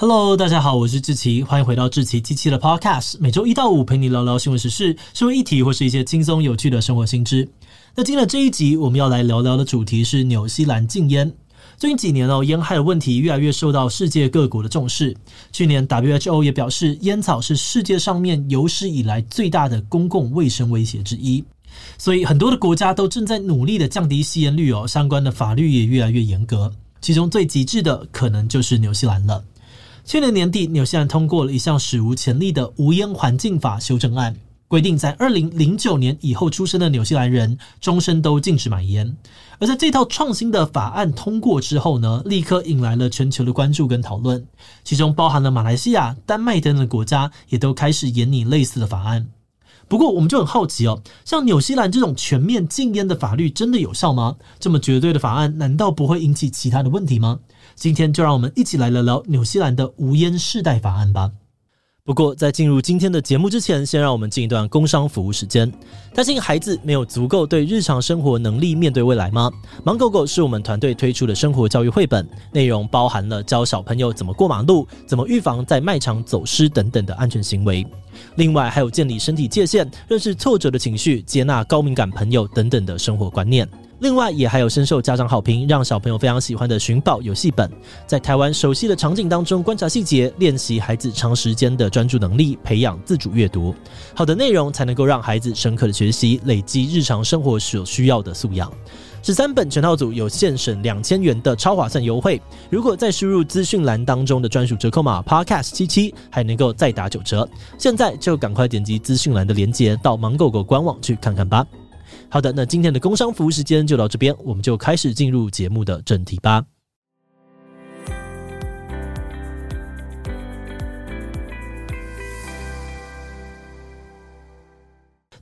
Hello，大家好，我是志奇，欢迎回到志奇机器的 Podcast，每周一到五陪你聊聊新闻时事、社会议题或是一些轻松有趣的生活新知。那今天的这一集，我们要来聊聊的主题是纽西兰禁烟。最近几年哦，烟害的问题越来越受到世界各国的重视。去年 WHO 也表示，烟草是世界上面有史以来最大的公共卫生威胁之一。所以很多的国家都正在努力的降低吸烟率哦，相关的法律也越来越严格。其中最极致的，可能就是纽西兰了。去年年底，纽西兰通过了一项史无前例的无烟环境法修正案，规定在二零零九年以后出生的纽西兰人终身都禁止买烟。而在这套创新的法案通过之后呢，立刻引来了全球的关注跟讨论，其中包含了马来西亚、丹麦等等国家，也都开始研拟类似的法案。不过，我们就很好奇哦，像纽西兰这种全面禁烟的法律真的有效吗？这么绝对的法案，难道不会引起其他的问题吗？今天就让我们一起来聊聊纽西兰的无烟世代法案吧。不过，在进入今天的节目之前，先让我们进一段工商服务时间。担心孩子没有足够对日常生活能力面对未来吗？芒狗狗是我们团队推出的生活教育绘本，内容包含了教小朋友怎么过马路、怎么预防在卖场走失等等的安全行为。另外，还有建立身体界限、认识挫折的情绪、接纳高敏感朋友等等的生活观念。另外，也还有深受家长好评，让小朋友非常喜欢的寻宝游戏本，在台湾熟悉的场景当中观察细节，练习孩子长时间的专注能力，培养自主阅读。好的内容才能够让孩子深刻的学习，累积日常生活所需要的素养。十三本全套组有现省两千元的超划算优惠，如果再输入资讯栏当中的专属折扣码 Podcast 七七，还能够再打九折。现在就赶快点击资讯栏的链接，到芒狗狗官网去看看吧。好的，那今天的工商服务时间就到这边，我们就开始进入节目的正题吧。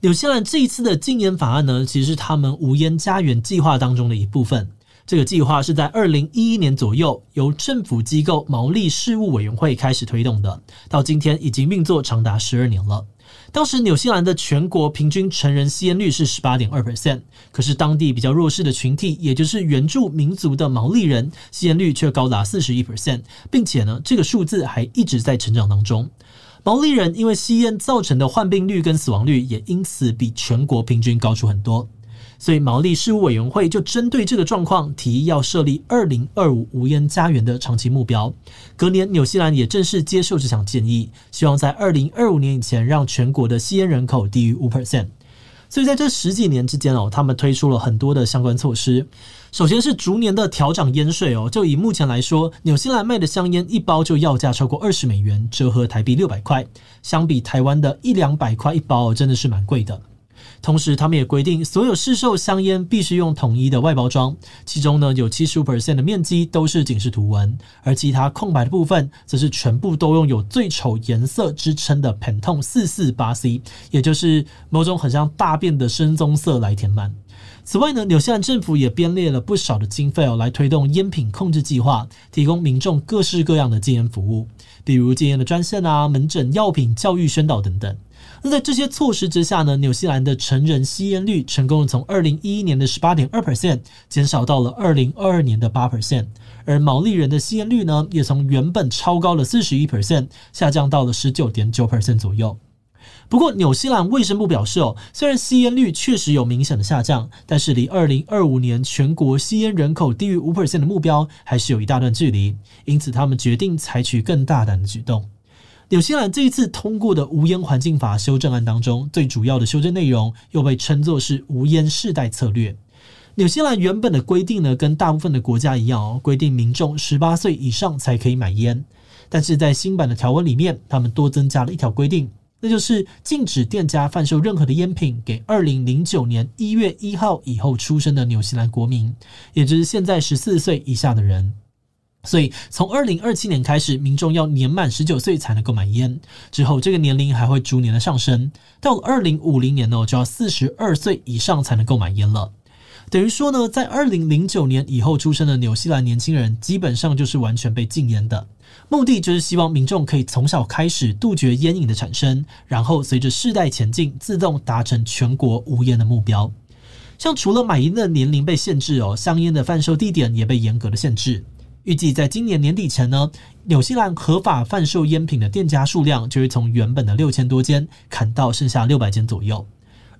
纽西兰这一次的禁烟法案呢，其实是他们无烟家园计划当中的一部分。这个计划是在二零一一年左右由政府机构毛利事务委员会开始推动的，到今天已经运作长达十二年了。当时纽西兰的全国平均成人吸烟率是十八点二 percent，可是当地比较弱势的群体，也就是原住民族的毛利人，吸烟率却高达四十一 percent，并且呢，这个数字还一直在成长当中。毛利人因为吸烟造成的患病率跟死亡率，也因此比全国平均高出很多。所以毛利事务委员会就针对这个状况，提议要设立二零二五无烟家园的长期目标。隔年，纽西兰也正式接受这项建议，希望在二零二五年以前，让全国的吸烟人口低于五 percent。所以在这十几年之间哦，他们推出了很多的相关措施。首先是逐年的调涨烟税哦，就以目前来说，纽西兰卖的香烟一包就要价超过二十美元，折合台币六百块，相比台湾的一两百块一包，真的是蛮贵的。同时，他们也规定，所有市售香烟必须用统一的外包装，其中呢有七十五 percent 的面积都是警示图文，而其他空白的部分，则是全部都用有最丑颜色之称的 pen 痛四四八 C，也就是某种很像大便的深棕色来填满。此外呢，纽西兰政府也编列了不少的经费哦，来推动烟品控制计划，提供民众各式各样的戒烟服务，比如戒烟的专线啊、门诊、药品、教育宣导等等。在这些措施之下呢，纽西兰的成人吸烟率成功从二零一一年的十八点二 percent 减少到了二零二二年的八 percent，而毛利人的吸烟率呢，也从原本超高的四十一 percent 下降到了十九点九 percent 左右。不过，纽西兰卫生部表示哦，虽然吸烟率确实有明显的下降，但是离二零二五年全国吸烟人口低于五 percent 的目标还是有一大段距离，因此他们决定采取更大胆的举动。纽西兰这一次通过的无烟环境法修正案当中，最主要的修正内容又被称作是无烟世代策略。纽西兰原本的规定呢，跟大部分的国家一样哦，规定民众十八岁以上才可以买烟。但是在新版的条文里面，他们多增加了一条规定，那就是禁止店家贩售任何的烟品给二零零九年一月一号以后出生的纽西兰国民，也就是现在十四岁以下的人。所以，从二零二七年开始，民众要年满十九岁才能够买烟。之后，这个年龄还会逐年的上升，到二零五零年呢，就要四十二岁以上才能够买烟了。等于说呢，在二零零九年以后出生的纽西兰年轻人，基本上就是完全被禁烟的。目的就是希望民众可以从小开始杜绝烟瘾的产生，然后随着世代前进，自动达成全国无烟的目标。像除了买烟的年龄被限制哦，香烟的贩售地点也被严格的限制。预计在今年年底前呢，纽西兰合法贩售烟品的店家数量就会从原本的六千多间砍到剩下六百间左右。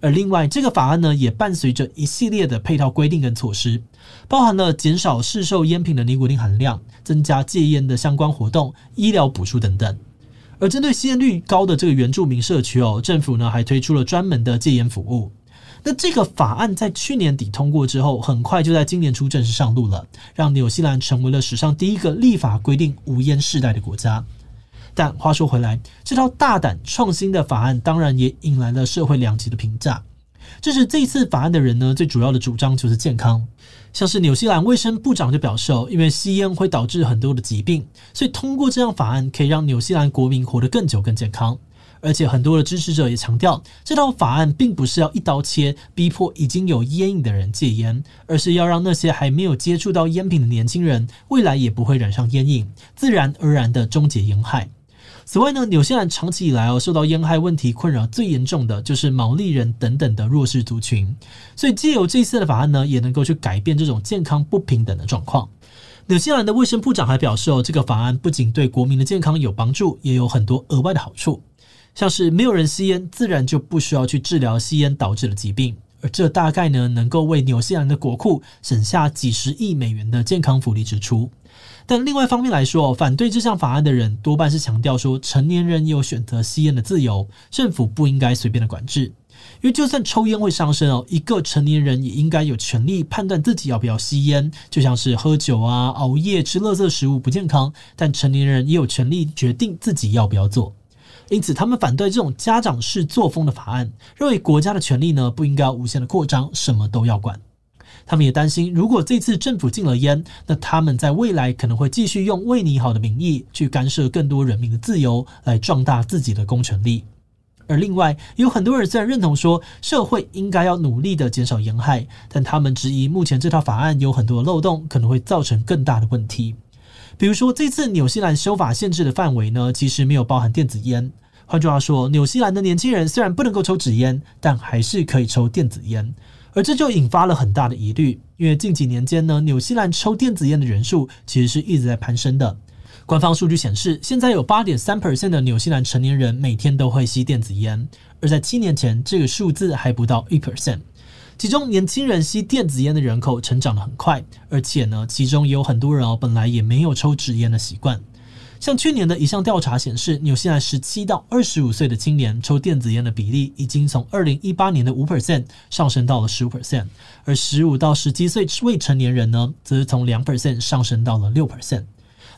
而另外，这个法案呢，也伴随着一系列的配套规定跟措施，包含了减少市售烟品的尼古丁含量、增加戒烟的相关活动、医疗补助等等。而针对吸烟率高的这个原住民社区哦，政府呢还推出了专门的戒烟服务。那这个法案在去年底通过之后，很快就在今年初正式上路了，让纽西兰成为了史上第一个立法规定无烟世代的国家。但话说回来，这套大胆创新的法案当然也引来了社会两极的评价。支持这一次法案的人呢，最主要的主张就是健康，像是纽西兰卫生部长就表示，因为吸烟会导致很多的疾病，所以通过这样法案可以让纽西兰国民活得更久、更健康。而且很多的支持者也强调，这套法案并不是要一刀切逼迫已经有烟瘾的人戒烟，而是要让那些还没有接触到烟品的年轻人，未来也不会染上烟瘾，自然而然的终结烟害。此外呢，纽西兰长期以来哦，受到烟害问题困扰最严重的就是毛利人等等的弱势族群，所以借由这次的法案呢，也能够去改变这种健康不平等的状况。纽西兰的卫生部长还表示哦，这个法案不仅对国民的健康有帮助，也有很多额外的好处。像是没有人吸烟，自然就不需要去治疗吸烟导致的疾病，而这大概呢能够为纽西兰的国库省下几十亿美元的健康福利支出。但另外一方面来说，反对这项法案的人多半是强调说，成年人有选择吸烟的自由，政府不应该随便的管制。因为就算抽烟会伤身哦，一个成年人也应该有权利判断自己要不要吸烟，就像是喝酒啊、熬夜、吃垃圾食物不健康，但成年人也有权利决定自己要不要做。因此，他们反对这种家长式作风的法案，认为国家的权力呢不应该无限的扩张，什么都要管。他们也担心，如果这次政府禁了烟，那他们在未来可能会继续用为你好的名义去干涉更多人民的自由，来壮大自己的公权力。而另外，有很多人虽然认同说社会应该要努力的减少烟害，但他们质疑目前这套法案有很多的漏洞，可能会造成更大的问题。比如说，这次纽西兰修法限制的范围呢，其实没有包含电子烟。换句话说，纽西兰的年轻人虽然不能够抽纸烟，但还是可以抽电子烟。而这就引发了很大的疑虑，因为近几年间呢，纽西兰抽电子烟的人数其实是一直在攀升的。官方数据显示，现在有八点三 percent 的纽西兰成年人每天都会吸电子烟，而在七年前，这个数字还不到一 percent。其中年轻人吸电子烟的人口成长得很快，而且呢，其中也有很多人哦，本来也没有抽纸烟的习惯。像去年的一项调查显示，纽西兰十七到二十五岁的青年抽电子烟的比例已经从二零一八年的五 percent 上升到了十五 percent，而十五到十七岁未成年人呢，则是从两 percent 上升到了六 percent。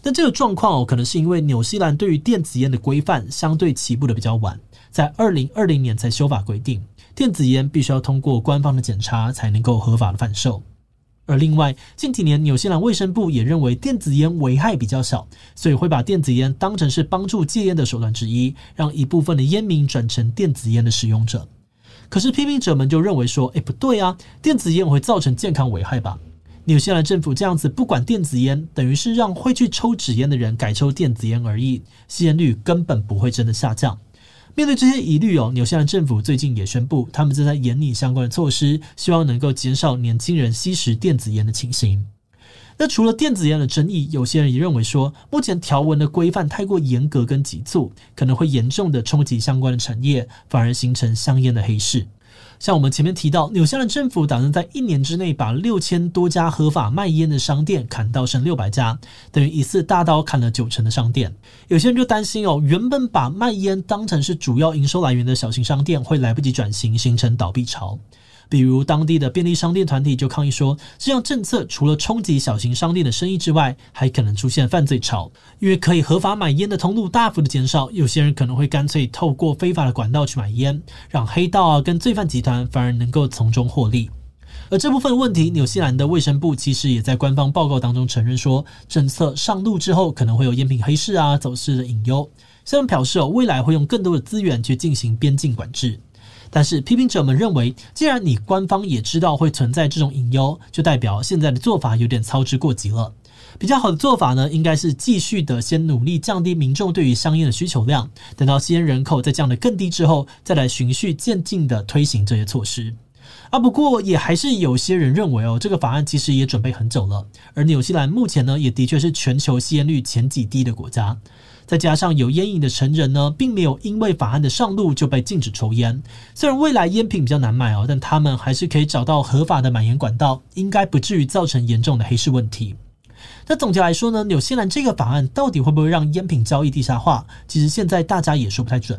但这个状况哦，可能是因为纽西兰对于电子烟的规范相对起步的比较晚，在二零二零年才修法规定。电子烟必须要通过官方的检查才能够合法的贩售，而另外近几年纽西兰卫生部也认为电子烟危害比较小，所以会把电子烟当成是帮助戒烟的手段之一，让一部分的烟民转成电子烟的使用者。可是批评者们就认为说，诶，不对啊，电子烟会造成健康危害吧？纽西兰政府这样子不管电子烟，等于是让会去抽纸烟的人改抽电子烟而已，吸烟率根本不会真的下降。面对这些疑虑哦，纽西兰政府最近也宣布，他们正在研拟相关的措施，希望能够减少年轻人吸食电子烟的情形。那除了电子烟的争议，有些人也认为说，目前条文的规范太过严格跟急促，可能会严重的冲击相关的产业，反而形成香烟的黑市。像我们前面提到，纽西兰政府打算在一年之内把六千多家合法卖烟的商店砍到剩六百家，等于一次大刀砍了九成的商店。有些人就担心哦，原本把卖烟当成是主要营收来源的小型商店会来不及转型，形成倒闭潮。比如当地的便利商店团体就抗议说，这项政策除了冲击小型商店的生意之外，还可能出现犯罪潮，因为可以合法买烟的通路大幅的减少，有些人可能会干脆透过非法的管道去买烟，让黑道啊跟罪犯集团反而能够从中获利。而这部分问题，纽西兰的卫生部其实也在官方报告当中承认说，政策上路之后可能会有烟品黑市啊走私的隐忧，虽然表示哦未来会用更多的资源去进行边境管制。但是批评者们认为，既然你官方也知道会存在这种隐忧，就代表现在的做法有点操之过急了。比较好的做法呢，应该是继续的先努力降低民众对于香烟的需求量，等到吸烟人口再降得更低之后，再来循序渐进的推行这些措施。啊，不过也还是有些人认为哦，这个法案其实也准备很久了。而纽西兰目前呢，也的确是全球吸烟率前几低的国家。再加上有烟瘾的成人呢，并没有因为法案的上路就被禁止抽烟。虽然未来烟品比较难买哦，但他们还是可以找到合法的买烟管道，应该不至于造成严重的黑市问题。那总结来说呢，纽西兰这个法案到底会不会让烟品交易地下化？其实现在大家也说不太准。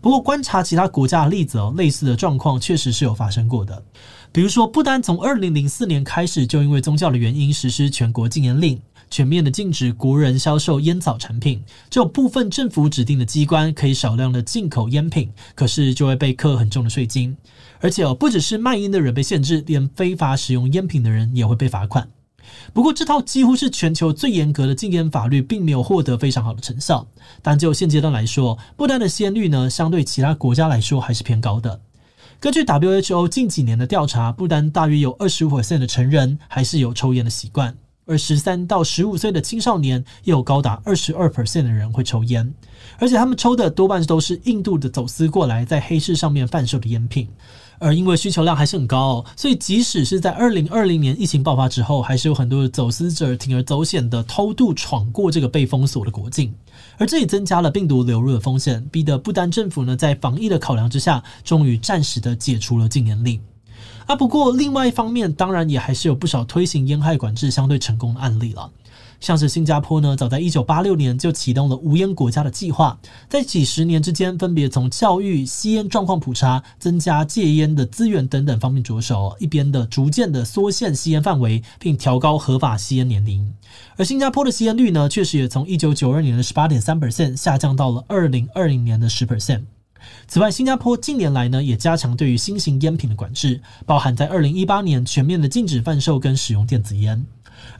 不过观察其他国家的例子哦，类似的状况确实是有发生过的。比如说，不丹从二零零四年开始就因为宗教的原因实施全国禁烟令。全面的禁止国人销售烟草产品，只有部分政府指定的机关可以少量的进口烟品，可是就会被课很重的税金。而且哦，不只是卖烟的人被限制，连非法使用烟品的人也会被罚款。不过，这套几乎是全球最严格的禁烟法律，并没有获得非常好的成效。但就现阶段来说，不丹的吸烟率呢，相对其他国家来说还是偏高的。根据 WHO 近几年的调查，不丹大约有二十五%的成人还是有抽烟的习惯。而十三到十五岁的青少年，也有高达二十二 percent 的人会抽烟，而且他们抽的多半都是印度的走私过来，在黑市上面贩售的烟品。而因为需求量还是很高，所以即使是在二零二零年疫情爆发之后，还是有很多的走私者铤而走险的偷渡闯过这个被封锁的国境，而这也增加了病毒流入的风险，逼得不丹政府呢，在防疫的考量之下，终于暂时的解除了禁烟令。啊，不过另外一方面，当然也还是有不少推行烟害管制相对成功的案例了。像是新加坡呢，早在一九八六年就启动了无烟国家的计划，在几十年之间，分别从教育、吸烟状况普查、增加戒烟的资源等等方面着手，一边的逐渐的缩限吸烟范围，并调高合法吸烟年龄。而新加坡的吸烟率呢，确实也从一九九二年的十八点三 percent 下降到了二零二零年的十 percent。此外，新加坡近年来呢也加强对于新型烟品的管制，包含在二零一八年全面的禁止贩售跟使用电子烟。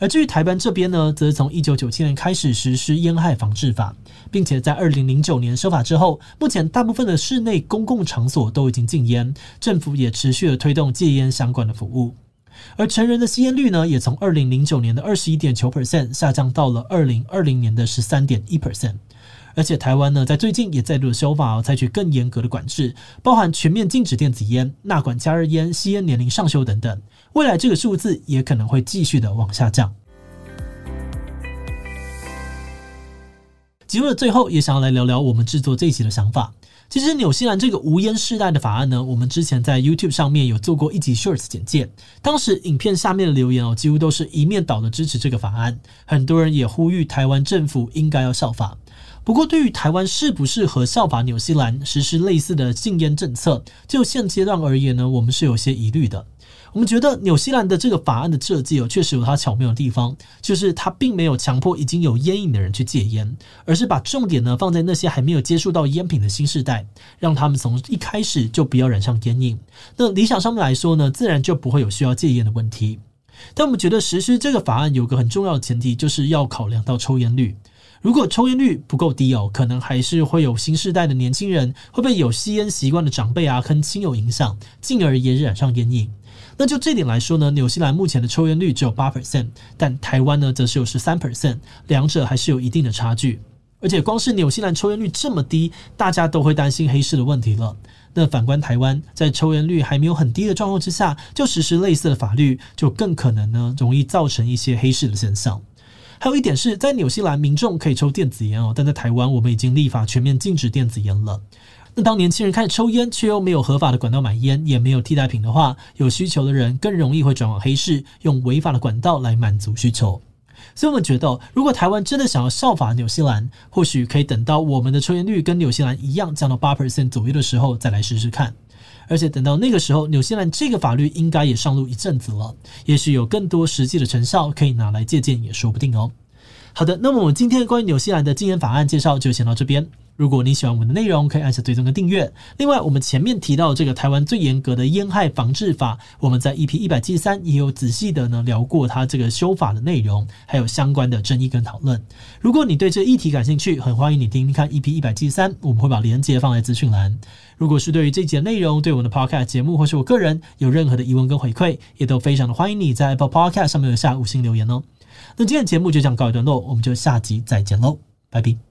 而至于台湾这边呢，则从一九九七年开始实施烟害防治法，并且在二零零九年修法之后，目前大部分的室内公共场所都已经禁烟，政府也持续的推动戒烟相关的服务。而成人的吸烟率呢，也从二零零九年的二十一点九 percent 下降到了二零二零年的十三点一 percent。而且台湾呢，在最近也再度修法，采取更严格的管制，包含全面禁止电子烟、纳管加热烟、吸烟年龄上修等等。未来这个数字也可能会继续的往下降。节目的最后，也想要来聊聊我们制作这一期的想法。其实纽西兰这个无烟世代的法案呢，我们之前在 YouTube 上面有做过一集 Shorts 简介，当时影片下面的留言哦，几乎都是一面倒的支持这个法案，很多人也呼吁台湾政府应该要效法。不过，对于台湾适不适合效法纽西兰实施类似的禁烟政策，就现阶段而言呢，我们是有些疑虑的。我们觉得纽西兰的这个法案的设计哦，确实有它巧妙的地方，就是它并没有强迫已经有烟瘾的人去戒烟，而是把重点呢放在那些还没有接触到烟品的新世代，让他们从一开始就不要染上烟瘾。那理想上面来说呢，自然就不会有需要戒烟的问题。但我们觉得实施这个法案有个很重要的前提，就是要考量到抽烟率。如果抽烟率不够低哦，可能还是会有新世代的年轻人会被有吸烟习惯的长辈啊跟亲友影响，进而也染上烟瘾。那就这点来说呢，纽西兰目前的抽烟率只有八 percent，但台湾呢则是有十三 percent，两者还是有一定的差距。而且光是纽西兰抽烟率这么低，大家都会担心黑市的问题了。那反观台湾，在抽烟率还没有很低的状况之下，就实施类似的法律，就更可能呢容易造成一些黑市的现象。还有一点是在纽西兰，民众可以抽电子烟哦，但在台湾，我们已经立法全面禁止电子烟了。那当年轻人开始抽烟，却又没有合法的管道买烟，也没有替代品的话，有需求的人更容易会转往黑市，用违法的管道来满足需求。所以我们觉得，如果台湾真的想要效法纽西兰，或许可以等到我们的抽烟率跟纽西兰一样降到八 percent 左右的时候，再来试试看。而且等到那个时候，纽西兰这个法律应该也上路一阵子了，也许有更多实际的成效可以拿来借鉴，也说不定哦。好的，那么我们今天关于纽西兰的禁烟法案介绍就先到这边。如果你喜欢我们的内容，可以按下追踪跟订阅。另外，我们前面提到这个台湾最严格的烟害防治法，我们在 EP 一百七十三也有仔细的呢聊过它这个修法的内容，还有相关的争议跟讨论。如果你对这议题感兴趣，很欢迎你听听看 EP 一百七十三，我们会把连接放在资讯栏。如果是对于这集的内容，对我们的 Podcast 节目或是我个人有任何的疑问跟回馈，也都非常的欢迎你在 Apple Podcast 上面留下五星留言哦。那今天的节目就这样告一段落，我们就下集再见喽，拜拜。